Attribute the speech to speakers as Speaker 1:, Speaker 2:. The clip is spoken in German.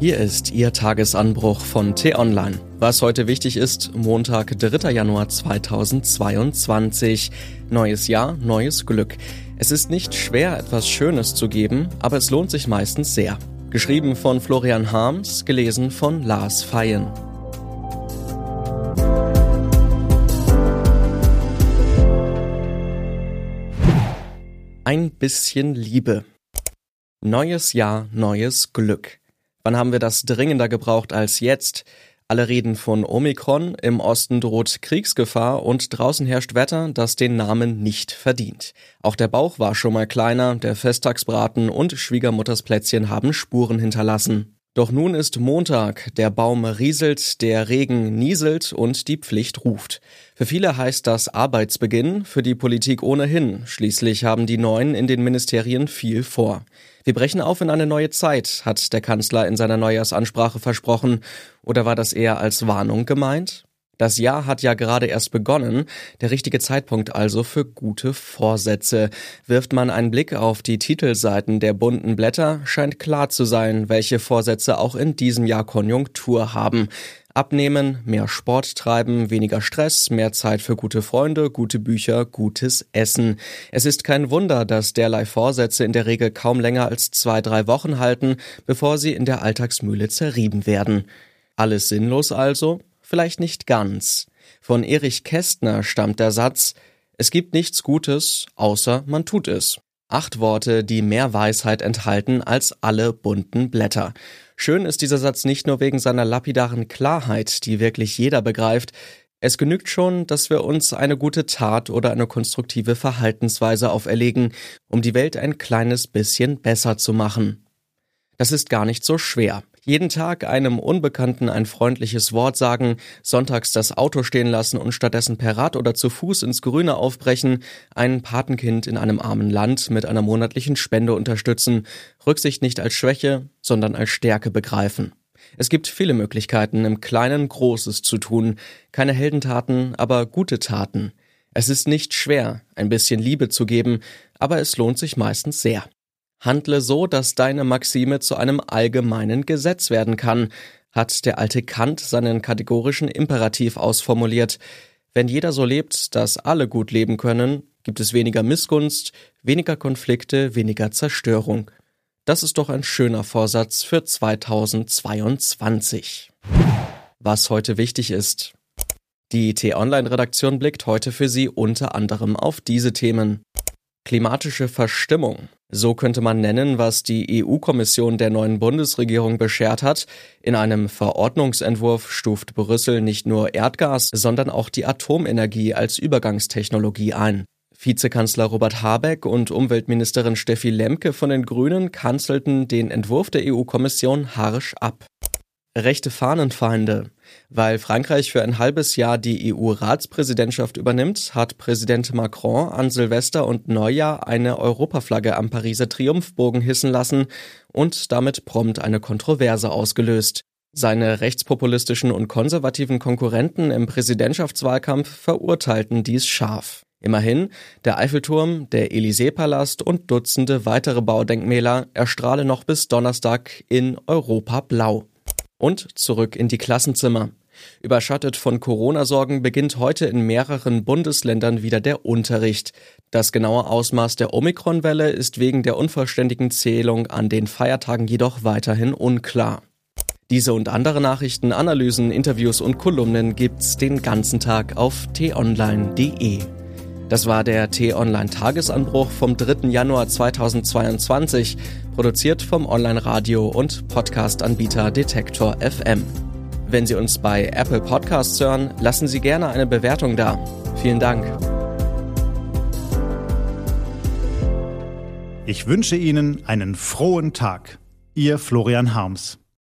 Speaker 1: Hier ist Ihr Tagesanbruch von T-Online. Was heute wichtig ist, Montag, 3. Januar 2022. Neues Jahr, neues Glück. Es ist nicht schwer, etwas Schönes zu geben, aber es lohnt sich meistens sehr. Geschrieben von Florian Harms, gelesen von Lars Feyen. Ein bisschen Liebe. Neues Jahr, neues Glück. Wann haben wir das dringender gebraucht als jetzt? Alle reden von Omikron, im Osten droht Kriegsgefahr und draußen herrscht Wetter, das den Namen nicht verdient. Auch der Bauch war schon mal kleiner, der Festtagsbraten und Schwiegermutters Plätzchen haben Spuren hinterlassen. Doch nun ist Montag, der Baum rieselt, der Regen nieselt und die Pflicht ruft. Für viele heißt das Arbeitsbeginn, für die Politik ohnehin. Schließlich haben die Neuen in den Ministerien viel vor. Wir brechen auf in eine neue Zeit, hat der Kanzler in seiner Neujahrsansprache versprochen. Oder war das eher als Warnung gemeint? Das Jahr hat ja gerade erst begonnen, der richtige Zeitpunkt also für gute Vorsätze. Wirft man einen Blick auf die Titelseiten der bunten Blätter, scheint klar zu sein, welche Vorsätze auch in diesem Jahr Konjunktur haben. Abnehmen, mehr Sport treiben, weniger Stress, mehr Zeit für gute Freunde, gute Bücher, gutes Essen. Es ist kein Wunder, dass derlei Vorsätze in der Regel kaum länger als zwei, drei Wochen halten, bevor sie in der Alltagsmühle zerrieben werden. Alles sinnlos also? Vielleicht nicht ganz. Von Erich Kästner stammt der Satz Es gibt nichts Gutes, außer man tut es. Acht Worte, die mehr Weisheit enthalten als alle bunten Blätter. Schön ist dieser Satz nicht nur wegen seiner lapidaren Klarheit, die wirklich jeder begreift, es genügt schon, dass wir uns eine gute Tat oder eine konstruktive Verhaltensweise auferlegen, um die Welt ein kleines bisschen besser zu machen. Das ist gar nicht so schwer. Jeden Tag einem Unbekannten ein freundliches Wort sagen, sonntags das Auto stehen lassen und stattdessen per Rad oder zu Fuß ins Grüne aufbrechen, ein Patenkind in einem armen Land mit einer monatlichen Spende unterstützen, Rücksicht nicht als Schwäche, sondern als Stärke begreifen. Es gibt viele Möglichkeiten, im Kleinen Großes zu tun, keine Heldentaten, aber gute Taten. Es ist nicht schwer, ein bisschen Liebe zu geben, aber es lohnt sich meistens sehr. Handle so, dass deine Maxime zu einem allgemeinen Gesetz werden kann, hat der alte Kant seinen kategorischen Imperativ ausformuliert. Wenn jeder so lebt, dass alle gut leben können, gibt es weniger Missgunst, weniger Konflikte, weniger Zerstörung. Das ist doch ein schöner Vorsatz für 2022. Was heute wichtig ist. Die T-Online-Redaktion blickt heute für Sie unter anderem auf diese Themen. Klimatische Verstimmung. So könnte man nennen, was die EU-Kommission der neuen Bundesregierung beschert hat. In einem Verordnungsentwurf stuft Brüssel nicht nur Erdgas, sondern auch die Atomenergie als Übergangstechnologie ein. Vizekanzler Robert Habeck und Umweltministerin Steffi Lemke von den Grünen kanzelten den Entwurf der EU-Kommission harsch ab. Rechte Fahnenfeinde. Weil Frankreich für ein halbes Jahr die EU-Ratspräsidentschaft übernimmt, hat Präsident Macron an Silvester und Neujahr eine Europaflagge am Pariser Triumphbogen hissen lassen und damit prompt eine Kontroverse ausgelöst. Seine rechtspopulistischen und konservativen Konkurrenten im Präsidentschaftswahlkampf verurteilten dies scharf. Immerhin, der Eiffelturm, der Élysée-Palast und Dutzende weitere Baudenkmäler erstrahlen noch bis Donnerstag in Europa blau. Und zurück in die Klassenzimmer. Überschattet von Corona-Sorgen beginnt heute in mehreren Bundesländern wieder der Unterricht. Das genaue Ausmaß der Omikron-Welle ist wegen der unvollständigen Zählung an den Feiertagen jedoch weiterhin unklar. Diese und andere Nachrichten, Analysen, Interviews und Kolumnen gibt's den ganzen Tag auf t-online.de. Das war der T-Online Tagesanbruch vom 3. Januar 2022, produziert vom Online-Radio und Podcast-Anbieter Detektor FM. Wenn Sie uns bei Apple Podcasts hören, lassen Sie gerne eine Bewertung da. Vielen Dank.
Speaker 2: Ich wünsche Ihnen einen frohen Tag. Ihr Florian Harms.